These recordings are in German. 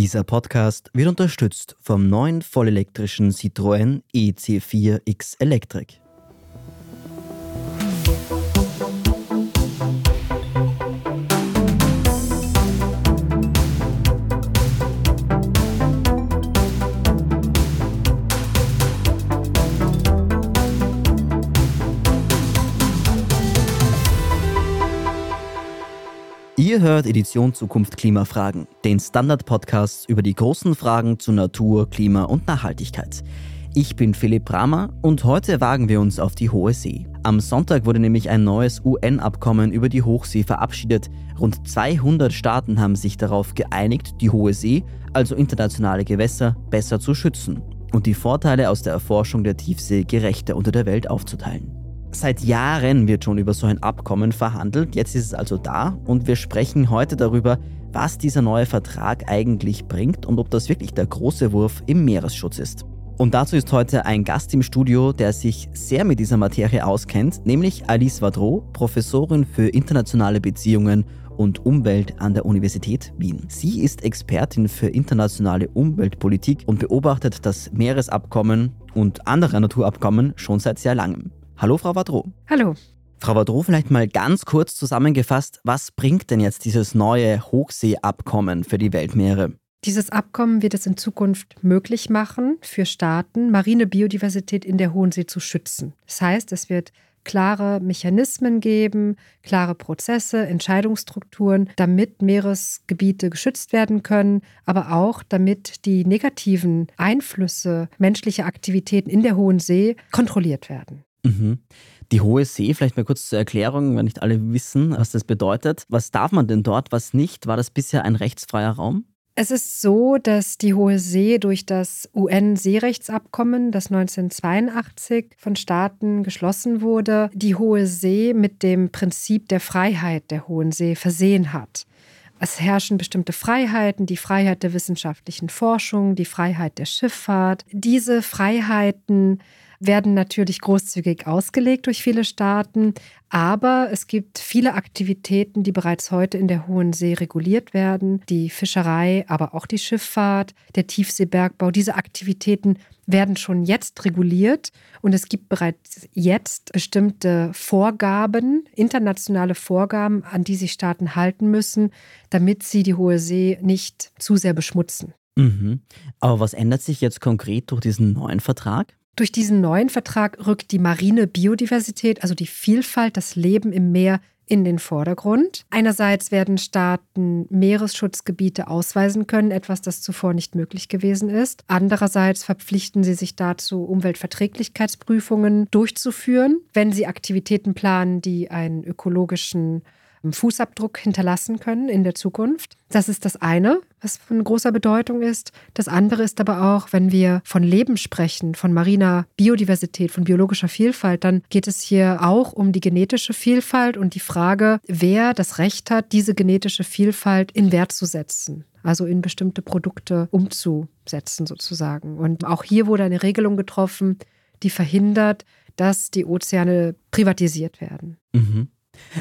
Dieser Podcast wird unterstützt vom neuen vollelektrischen Citroën EC4X Electric. Ihr hört Edition Zukunft Klimafragen, den Standard-Podcast über die großen Fragen zu Natur, Klima und Nachhaltigkeit. Ich bin Philipp Bramer und heute wagen wir uns auf die Hohe See. Am Sonntag wurde nämlich ein neues UN-Abkommen über die Hochsee verabschiedet. Rund 200 Staaten haben sich darauf geeinigt, die Hohe See, also internationale Gewässer, besser zu schützen und die Vorteile aus der Erforschung der Tiefsee gerechter unter der Welt aufzuteilen. Seit Jahren wird schon über so ein Abkommen verhandelt, jetzt ist es also da und wir sprechen heute darüber, was dieser neue Vertrag eigentlich bringt und ob das wirklich der große Wurf im Meeresschutz ist. Und dazu ist heute ein Gast im Studio, der sich sehr mit dieser Materie auskennt, nämlich Alice Vadro, Professorin für internationale Beziehungen und Umwelt an der Universität Wien. Sie ist Expertin für internationale Umweltpolitik und beobachtet das Meeresabkommen und andere Naturabkommen schon seit sehr langem. Hallo, Frau Vadro. Hallo. Frau Vadro, vielleicht mal ganz kurz zusammengefasst, was bringt denn jetzt dieses neue Hochseeabkommen für die Weltmeere? Dieses Abkommen wird es in Zukunft möglich machen, für Staaten marine Biodiversität in der Hohen See zu schützen. Das heißt, es wird klare Mechanismen geben, klare Prozesse, Entscheidungsstrukturen, damit Meeresgebiete geschützt werden können, aber auch damit die negativen Einflüsse menschlicher Aktivitäten in der Hohen See kontrolliert werden. Mhm. Die Hohe See, vielleicht mal kurz zur Erklärung, wenn nicht alle wissen, was das bedeutet. Was darf man denn dort, was nicht? War das bisher ein rechtsfreier Raum? Es ist so, dass die Hohe See durch das UN-Seerechtsabkommen, das 1982 von Staaten geschlossen wurde, die Hohe See mit dem Prinzip der Freiheit der Hohen See versehen hat. Es herrschen bestimmte Freiheiten, die Freiheit der wissenschaftlichen Forschung, die Freiheit der Schifffahrt. Diese Freiheiten werden natürlich großzügig ausgelegt durch viele Staaten, aber es gibt viele Aktivitäten, die bereits heute in der Hohen See reguliert werden. Die Fischerei, aber auch die Schifffahrt, der Tiefseebergbau. Diese Aktivitäten werden schon jetzt reguliert und es gibt bereits jetzt bestimmte Vorgaben, internationale Vorgaben, an die sich Staaten halten müssen, damit sie die Hohe See nicht zu sehr beschmutzen. Mhm. Aber was ändert sich jetzt konkret durch diesen neuen Vertrag? Durch diesen neuen Vertrag rückt die marine Biodiversität, also die Vielfalt, das Leben im Meer in den Vordergrund. Einerseits werden Staaten Meeresschutzgebiete ausweisen können, etwas, das zuvor nicht möglich gewesen ist. Andererseits verpflichten sie sich dazu, Umweltverträglichkeitsprüfungen durchzuführen, wenn sie Aktivitäten planen, die einen ökologischen Fußabdruck hinterlassen können in der Zukunft. Das ist das eine, was von großer Bedeutung ist. Das andere ist aber auch, wenn wir von Leben sprechen, von mariner Biodiversität, von biologischer Vielfalt, dann geht es hier auch um die genetische Vielfalt und die Frage, wer das Recht hat, diese genetische Vielfalt in Wert zu setzen also in bestimmte Produkte umzusetzen sozusagen. Und auch hier wurde eine Regelung getroffen, die verhindert, dass die Ozeane privatisiert werden. Mhm.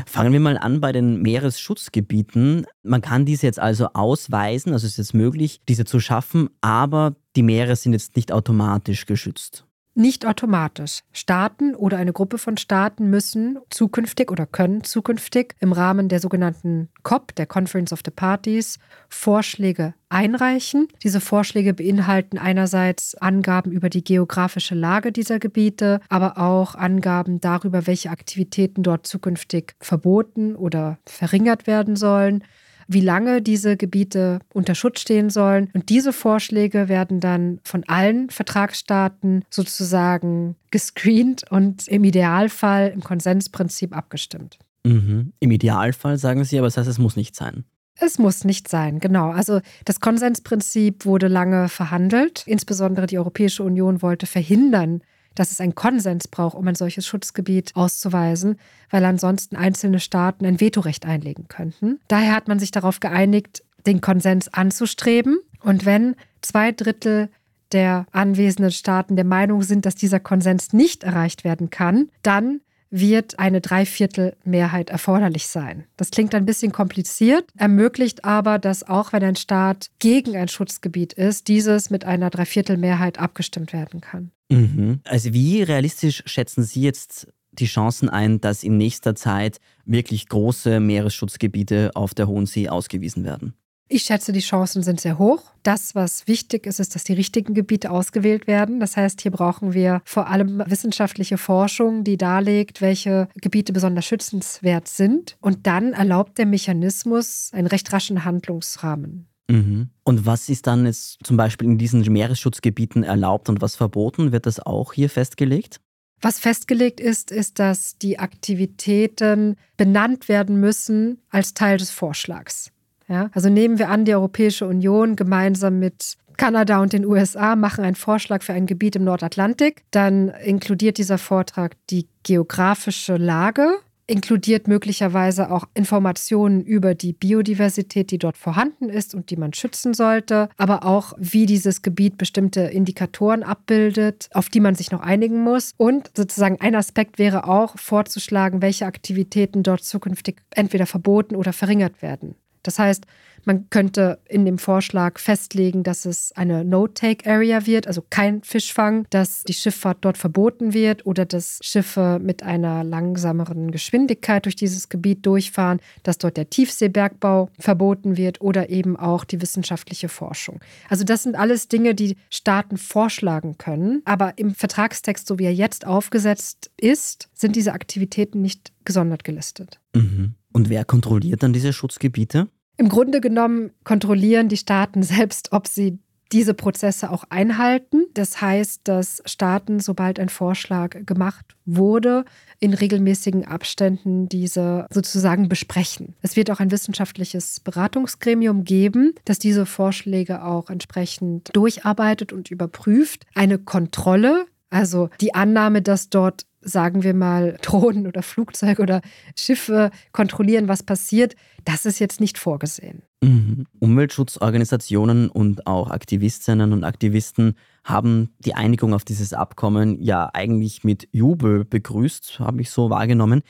Fangen wir mal an bei den Meeresschutzgebieten. Man kann diese jetzt also ausweisen, also es ist jetzt möglich, diese zu schaffen, aber die Meere sind jetzt nicht automatisch geschützt. Nicht automatisch. Staaten oder eine Gruppe von Staaten müssen zukünftig oder können zukünftig im Rahmen der sogenannten COP, der Conference of the Parties, Vorschläge einreichen. Diese Vorschläge beinhalten einerseits Angaben über die geografische Lage dieser Gebiete, aber auch Angaben darüber, welche Aktivitäten dort zukünftig verboten oder verringert werden sollen wie lange diese Gebiete unter Schutz stehen sollen. Und diese Vorschläge werden dann von allen Vertragsstaaten sozusagen gescreent und im Idealfall im Konsensprinzip abgestimmt. Mhm. Im Idealfall sagen Sie, aber das heißt, es muss nicht sein. Es muss nicht sein, genau. Also das Konsensprinzip wurde lange verhandelt. Insbesondere die Europäische Union wollte verhindern, dass es einen Konsens braucht, um ein solches Schutzgebiet auszuweisen, weil ansonsten einzelne Staaten ein Vetorecht einlegen könnten. Daher hat man sich darauf geeinigt, den Konsens anzustreben. Und wenn zwei Drittel der anwesenden Staaten der Meinung sind, dass dieser Konsens nicht erreicht werden kann, dann wird eine Dreiviertelmehrheit erforderlich sein. Das klingt ein bisschen kompliziert, ermöglicht aber, dass auch wenn ein Staat gegen ein Schutzgebiet ist, dieses mit einer Dreiviertelmehrheit abgestimmt werden kann. Mhm. Also wie realistisch schätzen Sie jetzt die Chancen ein, dass in nächster Zeit wirklich große Meeresschutzgebiete auf der Hohen See ausgewiesen werden? Ich schätze, die Chancen sind sehr hoch. Das, was wichtig ist, ist, dass die richtigen Gebiete ausgewählt werden. Das heißt, hier brauchen wir vor allem wissenschaftliche Forschung, die darlegt, welche Gebiete besonders schützenswert sind. Und dann erlaubt der Mechanismus einen recht raschen Handlungsrahmen. Mhm. Und was ist dann jetzt zum Beispiel in diesen Meeresschutzgebieten erlaubt und was verboten? Wird das auch hier festgelegt? Was festgelegt ist, ist, dass die Aktivitäten benannt werden müssen als Teil des Vorschlags. Ja? Also nehmen wir an, die Europäische Union gemeinsam mit Kanada und den USA machen einen Vorschlag für ein Gebiet im Nordatlantik. Dann inkludiert dieser Vortrag die geografische Lage, inkludiert möglicherweise auch Informationen über die Biodiversität, die dort vorhanden ist und die man schützen sollte, aber auch, wie dieses Gebiet bestimmte Indikatoren abbildet, auf die man sich noch einigen muss. Und sozusagen ein Aspekt wäre auch vorzuschlagen, welche Aktivitäten dort zukünftig entweder verboten oder verringert werden. Das heißt, man könnte in dem Vorschlag festlegen, dass es eine No-Take-Area wird, also kein Fischfang, dass die Schifffahrt dort verboten wird oder dass Schiffe mit einer langsameren Geschwindigkeit durch dieses Gebiet durchfahren, dass dort der Tiefseebergbau verboten wird oder eben auch die wissenschaftliche Forschung. Also das sind alles Dinge, die Staaten vorschlagen können, aber im Vertragstext, so wie er jetzt aufgesetzt ist, sind diese Aktivitäten nicht gesondert gelistet. Mhm. Und wer kontrolliert dann diese Schutzgebiete? Im Grunde genommen kontrollieren die Staaten selbst, ob sie diese Prozesse auch einhalten. Das heißt, dass Staaten, sobald ein Vorschlag gemacht wurde, in regelmäßigen Abständen diese sozusagen besprechen. Es wird auch ein wissenschaftliches Beratungsgremium geben, das diese Vorschläge auch entsprechend durcharbeitet und überprüft. Eine Kontrolle also die Annahme, dass dort sagen wir mal, Drohnen oder Flugzeuge oder Schiffe kontrollieren, was passiert, das ist jetzt nicht vorgesehen. Mhm. Umweltschutzorganisationen und auch Aktivistinnen und Aktivisten haben die Einigung auf dieses Abkommen ja eigentlich mit Jubel begrüßt, habe ich so wahrgenommen.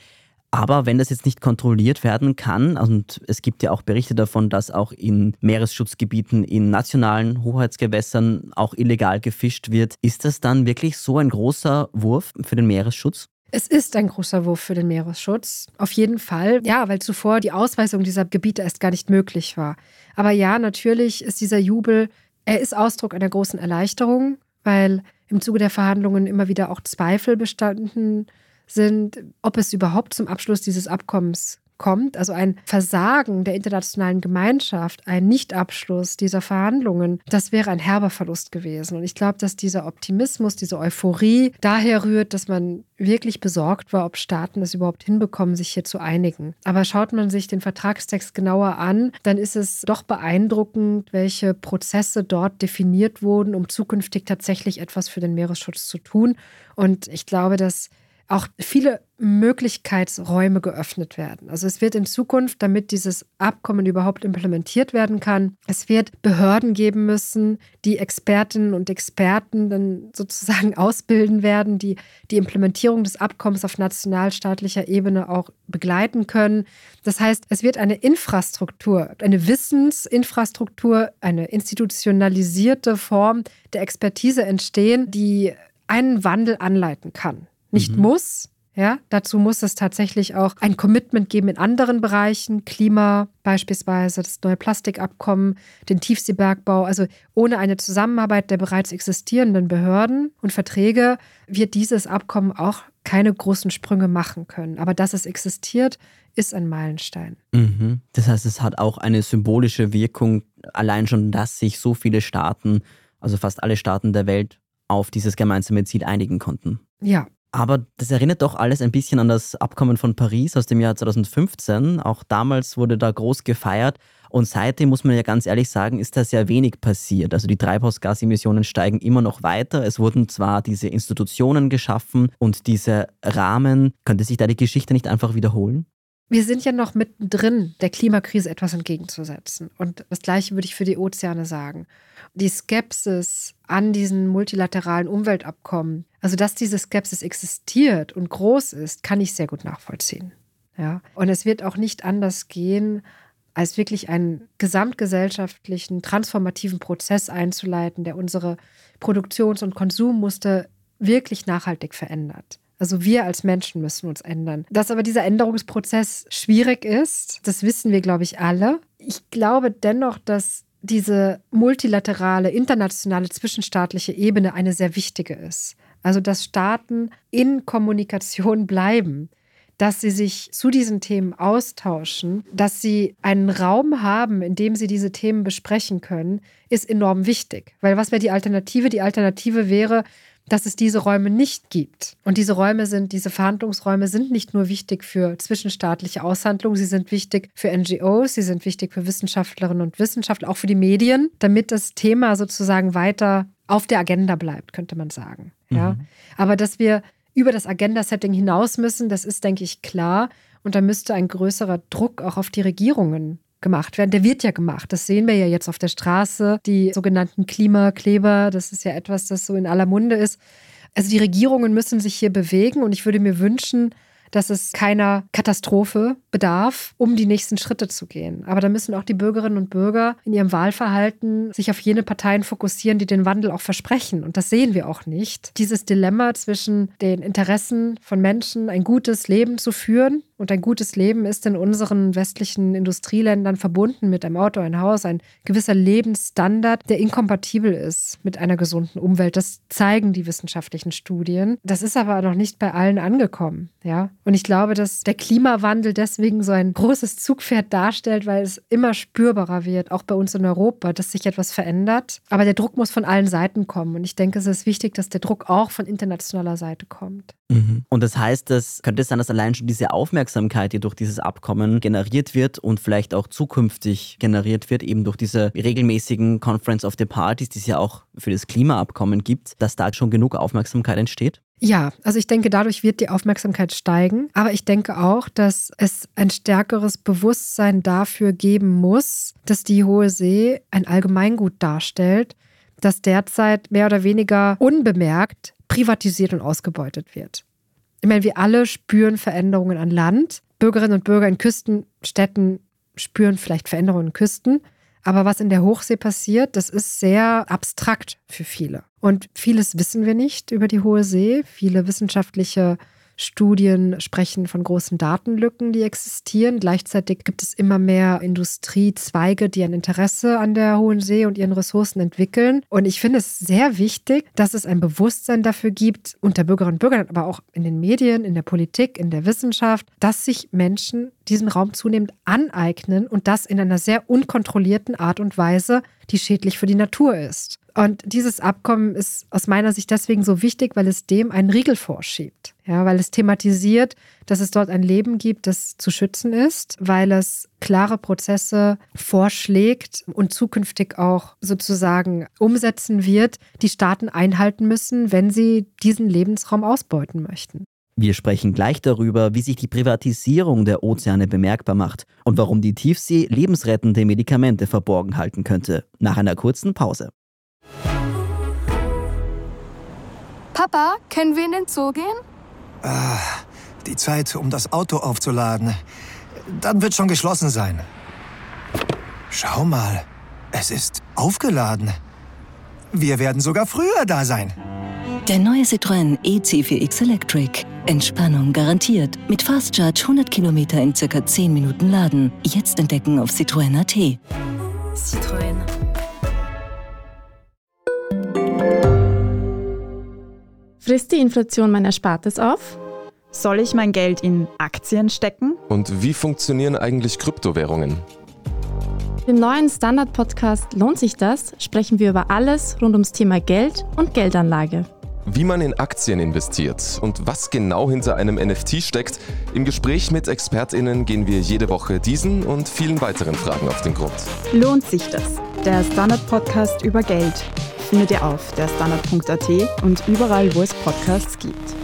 Aber wenn das jetzt nicht kontrolliert werden kann, und es gibt ja auch Berichte davon, dass auch in Meeresschutzgebieten in nationalen Hoheitsgewässern auch illegal gefischt wird, ist das dann wirklich so ein großer Wurf für den Meeresschutz? Es ist ein großer Wurf für den Meeresschutz. Auf jeden Fall. Ja, weil zuvor die Ausweisung dieser Gebiete erst gar nicht möglich war. Aber ja, natürlich ist dieser Jubel, er ist Ausdruck einer großen Erleichterung, weil im Zuge der Verhandlungen immer wieder auch Zweifel bestanden sind, ob es überhaupt zum Abschluss dieses Abkommens kommt, also ein Versagen der internationalen Gemeinschaft, ein Nichtabschluss dieser Verhandlungen, das wäre ein herber Verlust gewesen. Und ich glaube, dass dieser Optimismus, diese Euphorie daher rührt, dass man wirklich besorgt war, ob Staaten es überhaupt hinbekommen, sich hier zu einigen. Aber schaut man sich den Vertragstext genauer an, dann ist es doch beeindruckend, welche Prozesse dort definiert wurden, um zukünftig tatsächlich etwas für den Meeresschutz zu tun. Und ich glaube, dass auch viele Möglichkeitsräume geöffnet werden. Also es wird in Zukunft, damit dieses Abkommen überhaupt implementiert werden kann, es wird Behörden geben müssen, die Expertinnen und Experten dann sozusagen ausbilden werden, die die Implementierung des Abkommens auf nationalstaatlicher Ebene auch begleiten können. Das heißt, es wird eine Infrastruktur, eine Wissensinfrastruktur, eine institutionalisierte Form der Expertise entstehen, die einen Wandel anleiten kann nicht mhm. muss. Ja, dazu muss es tatsächlich auch ein Commitment geben in anderen Bereichen, Klima beispielsweise, das neue Plastikabkommen, den Tiefseebergbau. Also ohne eine Zusammenarbeit der bereits existierenden Behörden und Verträge wird dieses Abkommen auch keine großen Sprünge machen können. Aber dass es existiert, ist ein Meilenstein. Mhm. Das heißt, es hat auch eine symbolische Wirkung, allein schon, dass sich so viele Staaten, also fast alle Staaten der Welt, auf dieses gemeinsame Ziel einigen konnten. Ja, aber das erinnert doch alles ein bisschen an das Abkommen von Paris aus dem Jahr 2015. Auch damals wurde da groß gefeiert. Und seitdem muss man ja ganz ehrlich sagen, ist da sehr wenig passiert. Also die Treibhausgasemissionen steigen immer noch weiter. Es wurden zwar diese Institutionen geschaffen und diese Rahmen. Könnte sich da die Geschichte nicht einfach wiederholen? Wir sind ja noch mittendrin, der Klimakrise etwas entgegenzusetzen. Und das Gleiche würde ich für die Ozeane sagen. Die Skepsis an diesen multilateralen Umweltabkommen, also dass diese Skepsis existiert und groß ist, kann ich sehr gut nachvollziehen. Ja. Und es wird auch nicht anders gehen, als wirklich einen gesamtgesellschaftlichen, transformativen Prozess einzuleiten, der unsere Produktions- und Konsummuster wirklich nachhaltig verändert. Also wir als Menschen müssen uns ändern. Dass aber dieser Änderungsprozess schwierig ist, das wissen wir, glaube ich, alle. Ich glaube dennoch, dass diese multilaterale, internationale, zwischenstaatliche Ebene eine sehr wichtige ist. Also dass Staaten in Kommunikation bleiben dass sie sich zu diesen Themen austauschen, dass sie einen Raum haben, in dem sie diese Themen besprechen können, ist enorm wichtig. Weil was wäre die Alternative? Die Alternative wäre, dass es diese Räume nicht gibt. Und diese Räume sind, diese Verhandlungsräume sind nicht nur wichtig für zwischenstaatliche Aushandlungen, sie sind wichtig für NGOs, sie sind wichtig für Wissenschaftlerinnen und Wissenschaftler, auch für die Medien, damit das Thema sozusagen weiter auf der Agenda bleibt, könnte man sagen. Ja? Mhm. Aber dass wir über das Agenda-Setting hinaus müssen, das ist, denke ich, klar. Und da müsste ein größerer Druck auch auf die Regierungen gemacht werden. Der wird ja gemacht. Das sehen wir ja jetzt auf der Straße. Die sogenannten Klimakleber, das ist ja etwas, das so in aller Munde ist. Also die Regierungen müssen sich hier bewegen und ich würde mir wünschen, dass es keiner Katastrophe bedarf, um die nächsten Schritte zu gehen. Aber da müssen auch die Bürgerinnen und Bürger in ihrem Wahlverhalten sich auf jene Parteien fokussieren, die den Wandel auch versprechen. Und das sehen wir auch nicht. Dieses Dilemma zwischen den Interessen von Menschen, ein gutes Leben zu führen und ein gutes Leben ist in unseren westlichen Industrieländern verbunden mit einem Auto, ein Haus, ein gewisser Lebensstandard, der inkompatibel ist mit einer gesunden Umwelt. Das zeigen die wissenschaftlichen Studien. Das ist aber noch nicht bei allen angekommen. Ja? Und ich glaube, dass der Klimawandel deswegen so ein großes Zugpferd darstellt, weil es immer spürbarer wird, auch bei uns in Europa, dass sich etwas verändert. Aber der Druck muss von allen Seiten kommen. Und ich denke, es ist wichtig, dass der Druck auch von internationaler Seite kommt. Mhm. Und das heißt, es könnte sein, dass allein schon diese Aufmerksamkeit, die durch dieses Abkommen generiert wird und vielleicht auch zukünftig generiert wird, eben durch diese regelmäßigen Conference of the Parties, die es ja auch für das Klimaabkommen gibt, dass da schon genug Aufmerksamkeit entsteht? Ja, also ich denke, dadurch wird die Aufmerksamkeit steigen. Aber ich denke auch, dass es ein stärkeres Bewusstsein dafür geben muss, dass die Hohe See ein Allgemeingut darstellt, das derzeit mehr oder weniger unbemerkt privatisiert und ausgebeutet wird. Ich meine, wir alle spüren Veränderungen an Land. Bürgerinnen und Bürger in Küstenstädten spüren vielleicht Veränderungen in Küsten. Aber was in der Hochsee passiert, das ist sehr abstrakt für viele. Und vieles wissen wir nicht über die Hohe See. Viele wissenschaftliche Studien sprechen von großen Datenlücken, die existieren. Gleichzeitig gibt es immer mehr Industriezweige, die ein Interesse an der Hohen See und ihren Ressourcen entwickeln. Und ich finde es sehr wichtig, dass es ein Bewusstsein dafür gibt, unter Bürgerinnen und Bürgern, aber auch in den Medien, in der Politik, in der Wissenschaft, dass sich Menschen diesen Raum zunehmend aneignen und das in einer sehr unkontrollierten Art und Weise, die schädlich für die Natur ist. Und dieses Abkommen ist aus meiner Sicht deswegen so wichtig, weil es dem einen Riegel vorschiebt. Ja, weil es thematisiert, dass es dort ein Leben gibt, das zu schützen ist, weil es klare Prozesse vorschlägt und zukünftig auch sozusagen umsetzen wird, die Staaten einhalten müssen, wenn sie diesen Lebensraum ausbeuten möchten. Wir sprechen gleich darüber, wie sich die Privatisierung der Ozeane bemerkbar macht und warum die Tiefsee lebensrettende Medikamente verborgen halten könnte. Nach einer kurzen Pause. Papa, können wir in den Zoo gehen? Ah, die Zeit, um das Auto aufzuladen. Dann wird schon geschlossen sein. Schau mal, es ist aufgeladen. Wir werden sogar früher da sein. Der neue Citroën EC4X Electric. Entspannung garantiert. Mit Fast Charge 100 Kilometer in circa 10 Minuten laden. Jetzt entdecken auf Citroën.at. Citroën. Frisst die Inflation mein Erspartes auf? Soll ich mein Geld in Aktien stecken? Und wie funktionieren eigentlich Kryptowährungen? Im neuen Standard-Podcast Lohnt sich das? sprechen wir über alles rund ums Thema Geld und Geldanlage. Wie man in Aktien investiert und was genau hinter einem NFT steckt, im Gespräch mit ExpertInnen gehen wir jede Woche diesen und vielen weiteren Fragen auf den Grund. Lohnt sich das? Der Standard-Podcast über Geld findet ihr auf der Standard.at und überall, wo es Podcasts gibt.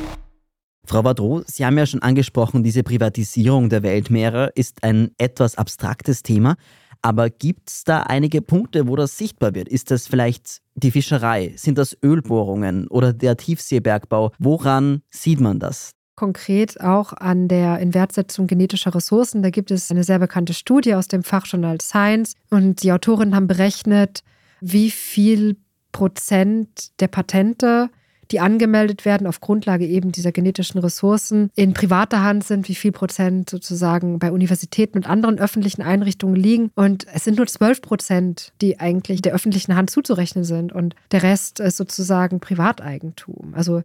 Frau Vadro, Sie haben ja schon angesprochen, diese Privatisierung der Weltmeere ist ein etwas abstraktes Thema. Aber gibt es da einige Punkte, wo das sichtbar wird? Ist das vielleicht die Fischerei? Sind das Ölbohrungen oder der Tiefseebergbau? Woran sieht man das? Konkret auch an der Inwertsetzung genetischer Ressourcen. Da gibt es eine sehr bekannte Studie aus dem Fachjournal Science und die Autorinnen haben berechnet, wie viel Prozent der Patente die angemeldet werden auf Grundlage eben dieser genetischen Ressourcen, in privater Hand sind, wie viel Prozent sozusagen bei Universitäten und anderen öffentlichen Einrichtungen liegen. Und es sind nur 12 Prozent, die eigentlich der öffentlichen Hand zuzurechnen sind. Und der Rest ist sozusagen Privateigentum. Also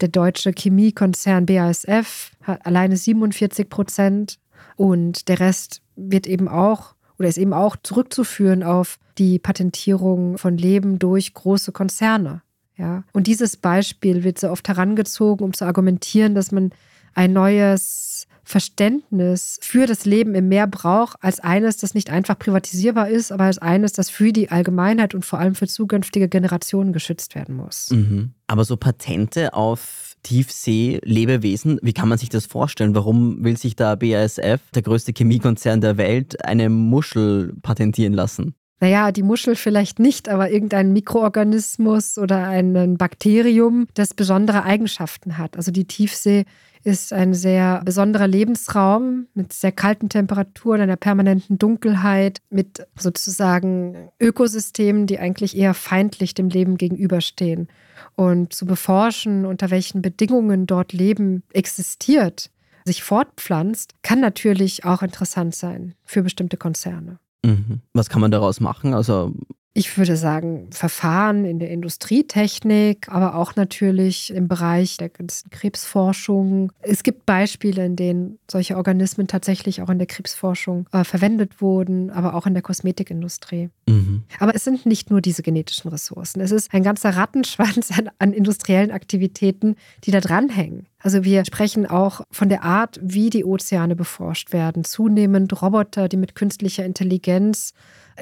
der deutsche Chemiekonzern BASF hat alleine 47 Prozent und der Rest wird eben auch oder ist eben auch zurückzuführen auf die Patentierung von Leben durch große Konzerne. Ja? Und dieses Beispiel wird so oft herangezogen, um zu argumentieren, dass man ein neues Verständnis für das Leben im Meer braucht, als eines, das nicht einfach privatisierbar ist, aber als eines, das für die Allgemeinheit und vor allem für zukünftige Generationen geschützt werden muss. Mhm. Aber so Patente auf Tiefsee-Lebewesen, wie kann man sich das vorstellen? Warum will sich da BASF, der größte Chemiekonzern der Welt, eine Muschel patentieren lassen? Naja, die Muschel vielleicht nicht, aber irgendein Mikroorganismus oder ein Bakterium, das besondere Eigenschaften hat. Also die Tiefsee ist ein sehr besonderer Lebensraum mit sehr kalten Temperaturen, einer permanenten Dunkelheit, mit sozusagen Ökosystemen, die eigentlich eher feindlich dem Leben gegenüberstehen. Und zu beforschen, unter welchen Bedingungen dort Leben existiert, sich fortpflanzt, kann natürlich auch interessant sein für bestimmte Konzerne. Mhm. Was kann man daraus machen? Also ich würde sagen, Verfahren in der Industrietechnik, aber auch natürlich im Bereich der ganzen Krebsforschung. Es gibt Beispiele, in denen solche Organismen tatsächlich auch in der Krebsforschung äh, verwendet wurden, aber auch in der Kosmetikindustrie. Mhm. Aber es sind nicht nur diese genetischen Ressourcen. Es ist ein ganzer Rattenschwanz an, an industriellen Aktivitäten, die da dranhängen. Also wir sprechen auch von der Art, wie die Ozeane beforscht werden. Zunehmend Roboter, die mit künstlicher Intelligenz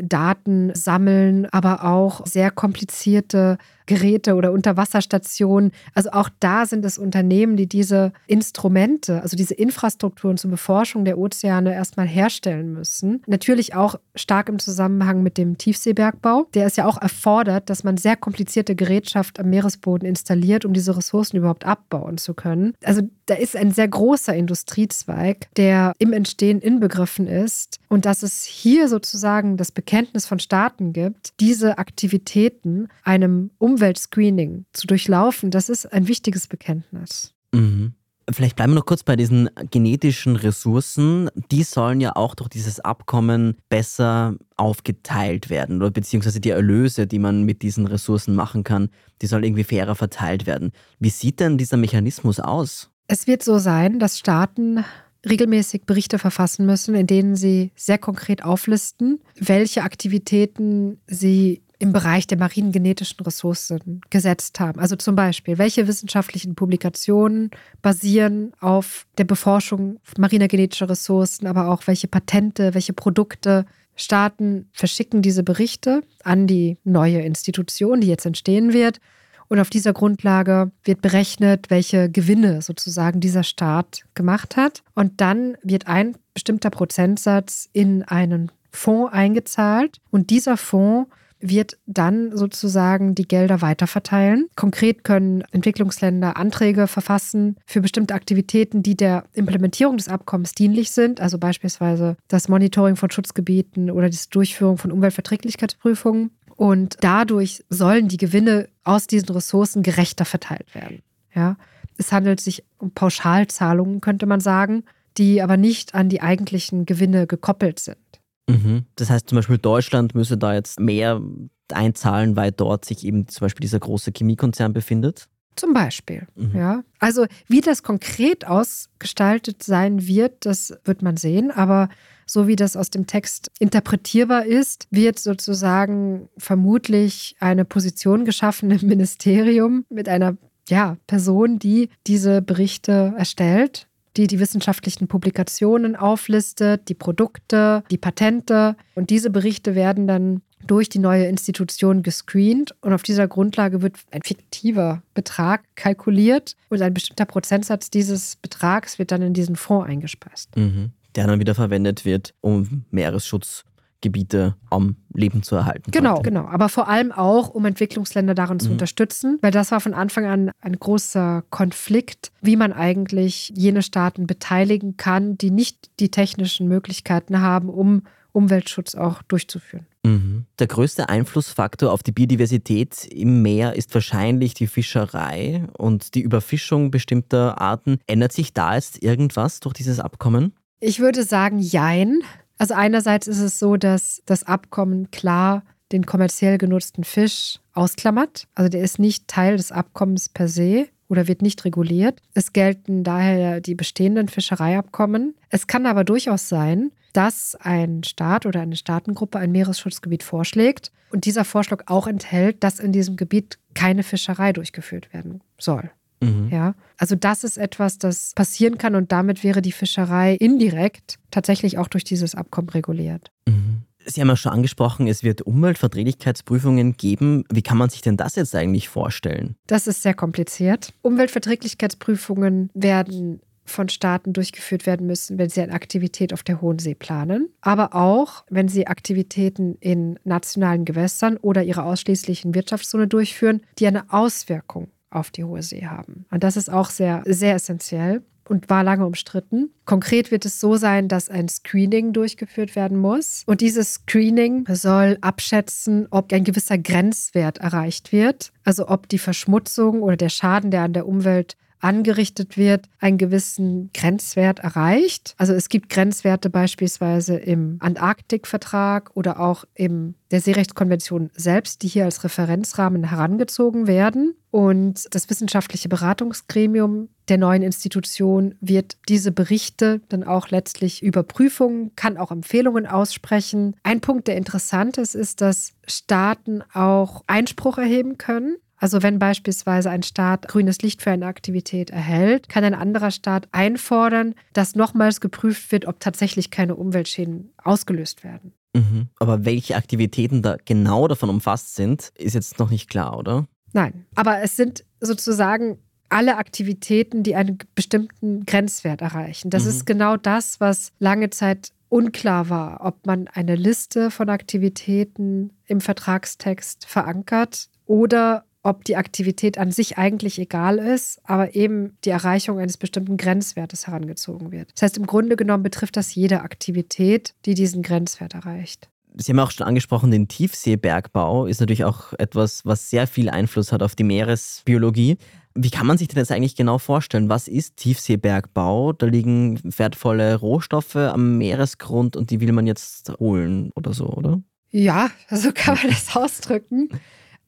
Daten sammeln, aber auch sehr komplizierte Geräte oder Unterwasserstationen. Also auch da sind es Unternehmen, die diese Instrumente, also diese Infrastrukturen zur Beforschung der Ozeane erstmal herstellen müssen. Natürlich auch stark im Zusammenhang mit dem Tiefseebergbau. Der ist ja auch erfordert, dass man sehr komplizierte Gerätschaft am Meeresboden installiert, um diese Ressourcen überhaupt abbauen zu können. Also da ist ein sehr großer Industriezweig, der im Entstehen inbegriffen ist. Und dass es hier sozusagen das Bekenntnis von Staaten gibt, diese Aktivitäten einem um Umweltscreening zu durchlaufen, das ist ein wichtiges Bekenntnis. Mhm. Vielleicht bleiben wir noch kurz bei diesen genetischen Ressourcen. Die sollen ja auch durch dieses Abkommen besser aufgeteilt werden oder beziehungsweise die Erlöse, die man mit diesen Ressourcen machen kann, die sollen irgendwie fairer verteilt werden. Wie sieht denn dieser Mechanismus aus? Es wird so sein, dass Staaten regelmäßig Berichte verfassen müssen, in denen sie sehr konkret auflisten, welche Aktivitäten sie im Bereich der marinen genetischen Ressourcen gesetzt haben. Also zum Beispiel, welche wissenschaftlichen Publikationen basieren auf der Beforschung mariner genetischer Ressourcen, aber auch welche Patente, welche Produkte. Staaten verschicken diese Berichte an die neue Institution, die jetzt entstehen wird. Und auf dieser Grundlage wird berechnet, welche Gewinne sozusagen dieser Staat gemacht hat. Und dann wird ein bestimmter Prozentsatz in einen Fonds eingezahlt. Und dieser Fonds wird dann sozusagen die Gelder weiterverteilen. Konkret können Entwicklungsländer Anträge verfassen für bestimmte Aktivitäten, die der Implementierung des Abkommens dienlich sind, also beispielsweise das Monitoring von Schutzgebieten oder die Durchführung von Umweltverträglichkeitsprüfungen. Und dadurch sollen die Gewinne aus diesen Ressourcen gerechter verteilt werden. Ja? Es handelt sich um Pauschalzahlungen, könnte man sagen, die aber nicht an die eigentlichen Gewinne gekoppelt sind. Mhm. Das heißt zum Beispiel Deutschland müsse da jetzt mehr einzahlen, weil dort sich eben zum Beispiel dieser große Chemiekonzern befindet? Zum Beispiel, mhm. ja. Also wie das konkret ausgestaltet sein wird, das wird man sehen. Aber so wie das aus dem Text interpretierbar ist, wird sozusagen vermutlich eine Position geschaffen im Ministerium mit einer ja, Person, die diese Berichte erstellt die die wissenschaftlichen Publikationen auflistet, die Produkte, die Patente. Und diese Berichte werden dann durch die neue Institution gescreent und auf dieser Grundlage wird ein fiktiver Betrag kalkuliert und ein bestimmter Prozentsatz dieses Betrags wird dann in diesen Fonds eingespeist. Mhm. Der dann wieder verwendet wird, um Meeresschutz Gebiete am Leben zu erhalten. Genau, quasi. genau. Aber vor allem auch, um Entwicklungsländer darin mhm. zu unterstützen, weil das war von Anfang an ein großer Konflikt, wie man eigentlich jene Staaten beteiligen kann, die nicht die technischen Möglichkeiten haben, um Umweltschutz auch durchzuführen. Mhm. Der größte Einflussfaktor auf die Biodiversität im Meer ist wahrscheinlich die Fischerei und die Überfischung bestimmter Arten. Ändert sich da jetzt irgendwas durch dieses Abkommen? Ich würde sagen, jein. Also einerseits ist es so, dass das Abkommen klar den kommerziell genutzten Fisch ausklammert. Also der ist nicht Teil des Abkommens per se oder wird nicht reguliert. Es gelten daher die bestehenden Fischereiabkommen. Es kann aber durchaus sein, dass ein Staat oder eine Staatengruppe ein Meeresschutzgebiet vorschlägt und dieser Vorschlag auch enthält, dass in diesem Gebiet keine Fischerei durchgeführt werden soll. Mhm. Ja, also das ist etwas, das passieren kann und damit wäre die Fischerei indirekt tatsächlich auch durch dieses Abkommen reguliert. Mhm. Sie haben ja schon angesprochen, es wird Umweltverträglichkeitsprüfungen geben. Wie kann man sich denn das jetzt eigentlich vorstellen? Das ist sehr kompliziert. Umweltverträglichkeitsprüfungen werden von Staaten durchgeführt werden müssen, wenn sie eine Aktivität auf der Hohen See planen, aber auch, wenn sie Aktivitäten in nationalen Gewässern oder ihrer ausschließlichen Wirtschaftszone durchführen, die eine Auswirkung auf die Hohe See haben. Und das ist auch sehr, sehr essentiell und war lange umstritten. Konkret wird es so sein, dass ein Screening durchgeführt werden muss. Und dieses Screening soll abschätzen, ob ein gewisser Grenzwert erreicht wird. Also ob die Verschmutzung oder der Schaden, der an der Umwelt angerichtet wird, einen gewissen Grenzwert erreicht. Also es gibt Grenzwerte beispielsweise im Antarktikvertrag oder auch in der Seerechtskonvention selbst, die hier als Referenzrahmen herangezogen werden. Und das wissenschaftliche Beratungsgremium der neuen Institution wird diese Berichte dann auch letztlich überprüfen, kann auch Empfehlungen aussprechen. Ein Punkt, der interessant ist, ist, dass Staaten auch Einspruch erheben können also wenn beispielsweise ein Staat grünes Licht für eine Aktivität erhält, kann ein anderer Staat einfordern, dass nochmals geprüft wird, ob tatsächlich keine Umweltschäden ausgelöst werden. Mhm. Aber welche Aktivitäten da genau davon umfasst sind, ist jetzt noch nicht klar, oder? Nein, aber es sind sozusagen alle Aktivitäten, die einen bestimmten Grenzwert erreichen. Das mhm. ist genau das, was lange Zeit unklar war, ob man eine Liste von Aktivitäten im Vertragstext verankert oder ob die Aktivität an sich eigentlich egal ist, aber eben die Erreichung eines bestimmten Grenzwertes herangezogen wird. Das heißt, im Grunde genommen betrifft das jede Aktivität, die diesen Grenzwert erreicht. Sie haben auch schon angesprochen, den Tiefseebergbau ist natürlich auch etwas, was sehr viel Einfluss hat auf die Meeresbiologie. Wie kann man sich denn das eigentlich genau vorstellen? Was ist Tiefseebergbau? Da liegen wertvolle Rohstoffe am Meeresgrund und die will man jetzt holen oder so, oder? Ja, so kann man das ausdrücken.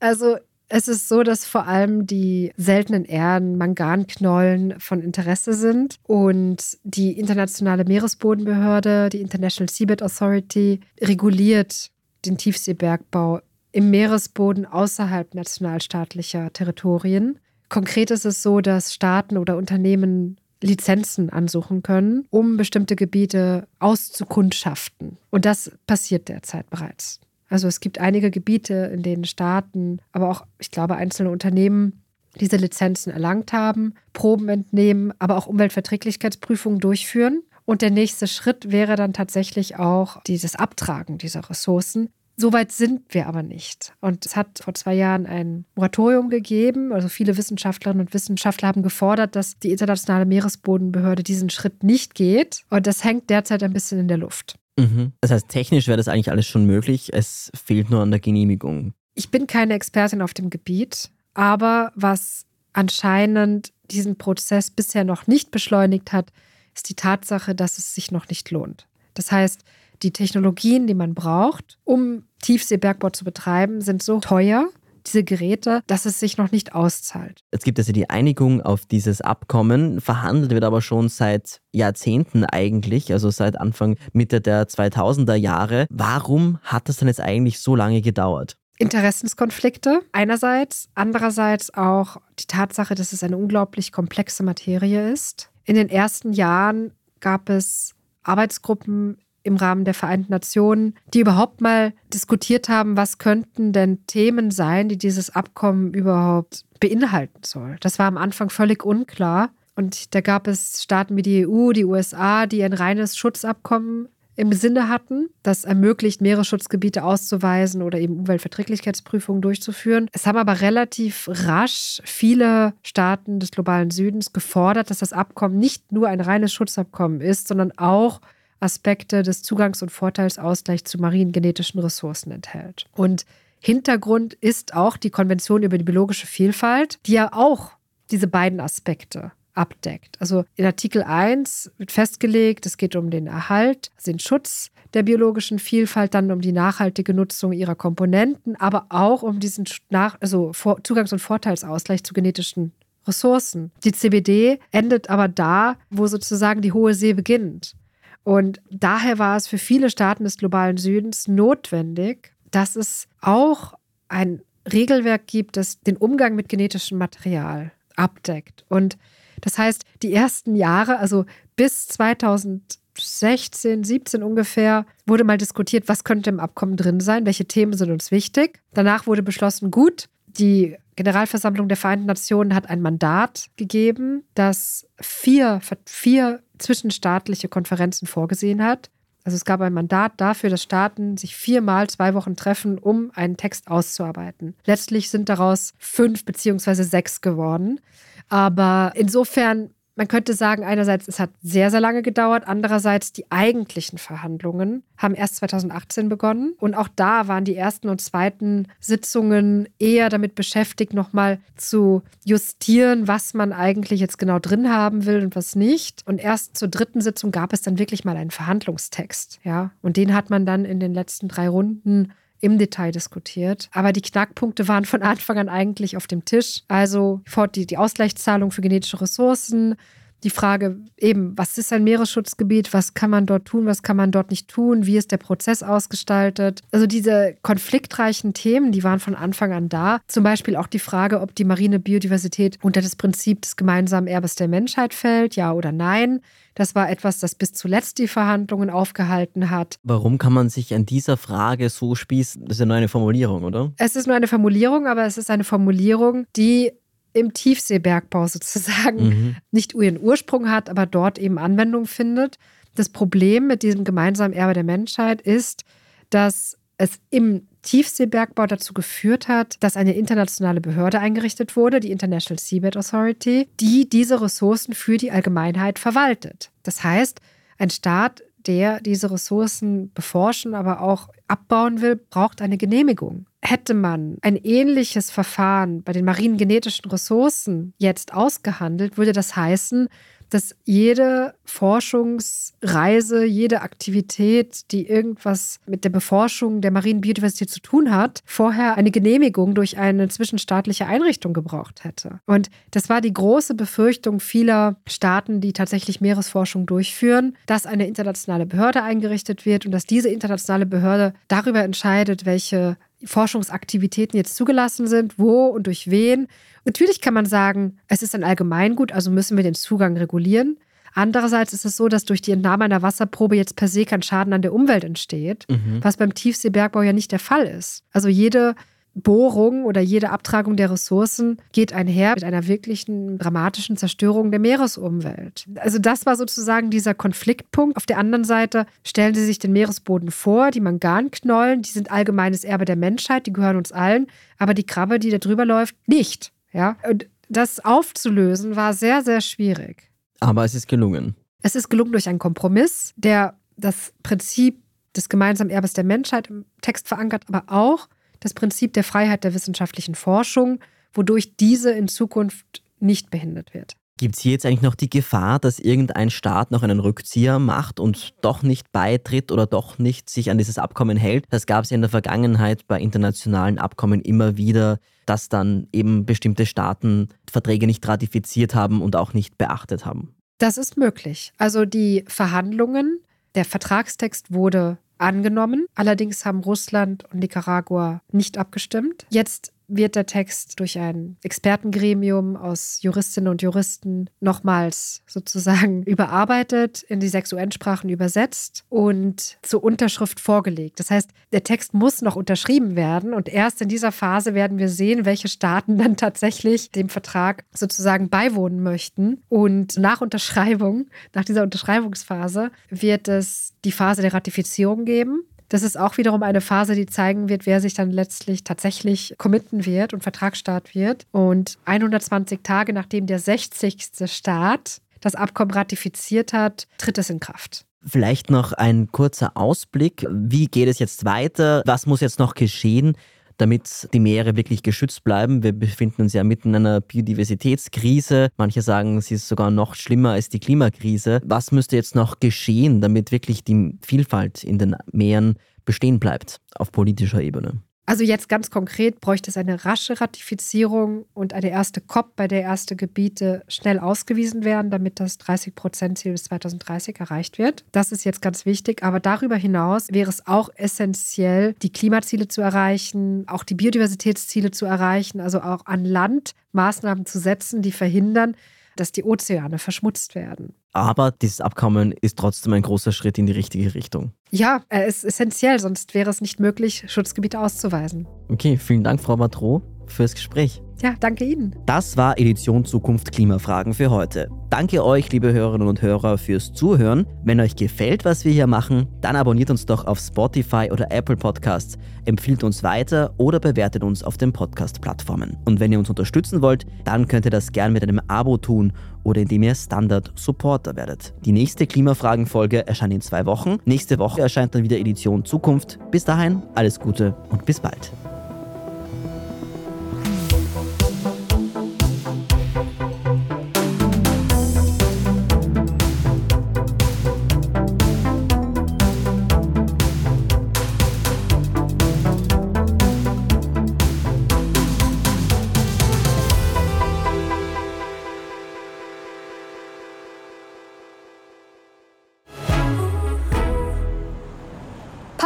Also es ist so, dass vor allem die seltenen Erden, Manganknollen von Interesse sind und die internationale Meeresbodenbehörde, die International Seabed Authority, reguliert den Tiefseebergbau im Meeresboden außerhalb nationalstaatlicher Territorien. Konkret ist es so, dass Staaten oder Unternehmen Lizenzen ansuchen können, um bestimmte Gebiete auszukundschaften. Und das passiert derzeit bereits. Also es gibt einige Gebiete, in denen Staaten, aber auch, ich glaube, einzelne Unternehmen diese Lizenzen erlangt haben, Proben entnehmen, aber auch Umweltverträglichkeitsprüfungen durchführen. Und der nächste Schritt wäre dann tatsächlich auch dieses Abtragen dieser Ressourcen. Soweit sind wir aber nicht. Und es hat vor zwei Jahren ein Moratorium gegeben. Also viele Wissenschaftlerinnen und Wissenschaftler haben gefordert, dass die internationale Meeresbodenbehörde diesen Schritt nicht geht. Und das hängt derzeit ein bisschen in der Luft. Mhm. Das heißt, technisch wäre das eigentlich alles schon möglich, es fehlt nur an der Genehmigung. Ich bin keine Expertin auf dem Gebiet, aber was anscheinend diesen Prozess bisher noch nicht beschleunigt hat, ist die Tatsache, dass es sich noch nicht lohnt. Das heißt, die Technologien, die man braucht, um Tiefseebergbau zu betreiben, sind so teuer, diese Geräte, dass es sich noch nicht auszahlt. Es gibt also die Einigung auf dieses Abkommen, verhandelt wird aber schon seit Jahrzehnten eigentlich, also seit Anfang Mitte der 2000er Jahre. Warum hat das denn jetzt eigentlich so lange gedauert? Interessenskonflikte einerseits, andererseits auch die Tatsache, dass es eine unglaublich komplexe Materie ist. In den ersten Jahren gab es Arbeitsgruppen im Rahmen der Vereinten Nationen, die überhaupt mal diskutiert haben, was könnten denn Themen sein, die dieses Abkommen überhaupt beinhalten soll. Das war am Anfang völlig unklar. Und da gab es Staaten wie die EU, die USA, die ein reines Schutzabkommen im Sinne hatten, das ermöglicht, Meeresschutzgebiete auszuweisen oder eben Umweltverträglichkeitsprüfungen durchzuführen. Es haben aber relativ rasch viele Staaten des globalen Südens gefordert, dass das Abkommen nicht nur ein reines Schutzabkommen ist, sondern auch Aspekte des Zugangs- und Vorteilsausgleichs zu marinen genetischen Ressourcen enthält. Und Hintergrund ist auch die Konvention über die biologische Vielfalt, die ja auch diese beiden Aspekte abdeckt. Also in Artikel 1 wird festgelegt, es geht um den Erhalt, also den Schutz der biologischen Vielfalt, dann um die nachhaltige Nutzung ihrer Komponenten, aber auch um diesen Nach also Zugangs- und Vorteilsausgleich zu genetischen Ressourcen. Die CBD endet aber da, wo sozusagen die hohe See beginnt. Und daher war es für viele Staaten des globalen Südens notwendig, dass es auch ein Regelwerk gibt, das den Umgang mit genetischem Material abdeckt. Und das heißt, die ersten Jahre, also bis 2016, 17 ungefähr, wurde mal diskutiert, was könnte im Abkommen drin sein, welche Themen sind uns wichtig. Danach wurde beschlossen, gut, die Generalversammlung der Vereinten Nationen hat ein Mandat gegeben, das vier, vier zwischenstaatliche Konferenzen vorgesehen hat. Also es gab ein Mandat dafür, dass Staaten sich viermal zwei Wochen treffen, um einen Text auszuarbeiten. Letztlich sind daraus fünf beziehungsweise sechs geworden. Aber insofern, man könnte sagen, einerseits, es hat sehr, sehr lange gedauert. Andererseits, die eigentlichen Verhandlungen haben erst 2018 begonnen. Und auch da waren die ersten und zweiten Sitzungen eher damit beschäftigt, nochmal zu justieren, was man eigentlich jetzt genau drin haben will und was nicht. Und erst zur dritten Sitzung gab es dann wirklich mal einen Verhandlungstext. Ja, und den hat man dann in den letzten drei Runden im Detail diskutiert. Aber die Knackpunkte waren von Anfang an eigentlich auf dem Tisch. Also die, die Ausgleichszahlung für genetische Ressourcen, die Frage eben, was ist ein Meeresschutzgebiet, was kann man dort tun, was kann man dort nicht tun, wie ist der Prozess ausgestaltet. Also diese konfliktreichen Themen, die waren von Anfang an da. Zum Beispiel auch die Frage, ob die marine Biodiversität unter das Prinzip des gemeinsamen Erbes der Menschheit fällt, ja oder nein. Das war etwas, das bis zuletzt die Verhandlungen aufgehalten hat. Warum kann man sich an dieser Frage so spießen? Das ist ja nur eine Formulierung, oder? Es ist nur eine Formulierung, aber es ist eine Formulierung, die im Tiefseebergbau sozusagen mhm. nicht ihren Ursprung hat, aber dort eben Anwendung findet. Das Problem mit diesem gemeinsamen Erbe der Menschheit ist, dass es im Tiefseebergbau dazu geführt hat, dass eine internationale Behörde eingerichtet wurde, die International Seabed Authority, die diese Ressourcen für die Allgemeinheit verwaltet. Das heißt, ein Staat, der diese Ressourcen beforschen, aber auch abbauen will, braucht eine Genehmigung. Hätte man ein ähnliches Verfahren bei den marinen genetischen Ressourcen jetzt ausgehandelt, würde das heißen, dass jede Forschungsreise, jede Aktivität, die irgendwas mit der Beforschung der marinen Biodiversität zu tun hat, vorher eine Genehmigung durch eine zwischenstaatliche Einrichtung gebraucht hätte. Und das war die große Befürchtung vieler Staaten, die tatsächlich Meeresforschung durchführen, dass eine internationale Behörde eingerichtet wird und dass diese internationale Behörde darüber entscheidet, welche Forschungsaktivitäten jetzt zugelassen sind, wo und durch wen. Natürlich kann man sagen, es ist ein Allgemeingut, also müssen wir den Zugang regulieren. Andererseits ist es so, dass durch die Entnahme einer Wasserprobe jetzt per se kein Schaden an der Umwelt entsteht, mhm. was beim Tiefseebergbau ja nicht der Fall ist. Also jede Bohrung oder jede Abtragung der Ressourcen geht einher mit einer wirklichen dramatischen Zerstörung der Meeresumwelt. Also das war sozusagen dieser Konfliktpunkt. Auf der anderen Seite stellen Sie sich den Meeresboden vor, die Manganknollen, die sind allgemeines Erbe der Menschheit, die gehören uns allen, aber die Krabbe, die da drüber läuft, nicht. Ja? Und das aufzulösen war sehr, sehr schwierig. Aber es ist gelungen. Es ist gelungen durch einen Kompromiss, der das Prinzip des gemeinsamen Erbes der Menschheit im Text verankert, aber auch das Prinzip der Freiheit der wissenschaftlichen Forschung, wodurch diese in Zukunft nicht behindert wird. Gibt es hier jetzt eigentlich noch die Gefahr, dass irgendein Staat noch einen Rückzieher macht und doch nicht beitritt oder doch nicht sich an dieses Abkommen hält? Das gab es ja in der Vergangenheit bei internationalen Abkommen immer wieder, dass dann eben bestimmte Staaten Verträge nicht ratifiziert haben und auch nicht beachtet haben. Das ist möglich. Also die Verhandlungen, der Vertragstext wurde angenommen. Allerdings haben Russland und Nicaragua nicht abgestimmt. Jetzt wird der Text durch ein Expertengremium aus Juristinnen und Juristen nochmals sozusagen überarbeitet, in die sechs UN-Sprachen übersetzt und zur Unterschrift vorgelegt. Das heißt, der Text muss noch unterschrieben werden und erst in dieser Phase werden wir sehen, welche Staaten dann tatsächlich dem Vertrag sozusagen beiwohnen möchten. Und nach Unterschreibung, nach dieser Unterschreibungsphase, wird es die Phase der Ratifizierung geben. Das ist auch wiederum eine Phase, die zeigen wird, wer sich dann letztlich tatsächlich committen wird und Vertragsstaat wird. Und 120 Tage nachdem der 60. Staat das Abkommen ratifiziert hat, tritt es in Kraft. Vielleicht noch ein kurzer Ausblick. Wie geht es jetzt weiter? Was muss jetzt noch geschehen? Damit die Meere wirklich geschützt bleiben. Wir befinden uns ja mitten in einer Biodiversitätskrise. Manche sagen, sie ist sogar noch schlimmer als die Klimakrise. Was müsste jetzt noch geschehen, damit wirklich die Vielfalt in den Meeren bestehen bleibt auf politischer Ebene? Also jetzt ganz konkret bräuchte es eine rasche Ratifizierung und eine erste COP, bei der erste Gebiete schnell ausgewiesen werden, damit das 30-Prozent-Ziel bis 2030 erreicht wird. Das ist jetzt ganz wichtig. Aber darüber hinaus wäre es auch essentiell, die Klimaziele zu erreichen, auch die Biodiversitätsziele zu erreichen, also auch an Land Maßnahmen zu setzen, die verhindern, dass die Ozeane verschmutzt werden. Aber dieses Abkommen ist trotzdem ein großer Schritt in die richtige Richtung. Ja, er ist essentiell, sonst wäre es nicht möglich, Schutzgebiete auszuweisen. Okay, vielen Dank, Frau Matro, fürs Gespräch. Ja, danke Ihnen. Das war Edition Zukunft Klimafragen für heute. Danke euch, liebe Hörerinnen und Hörer, fürs Zuhören. Wenn euch gefällt, was wir hier machen, dann abonniert uns doch auf Spotify oder Apple Podcasts, empfiehlt uns weiter oder bewertet uns auf den Podcast-Plattformen. Und wenn ihr uns unterstützen wollt, dann könnt ihr das gern mit einem Abo tun oder indem ihr Standard-Supporter werdet. Die nächste Klimafragen-Folge erscheint in zwei Wochen. Nächste Woche erscheint dann wieder Edition Zukunft. Bis dahin, alles Gute und bis bald.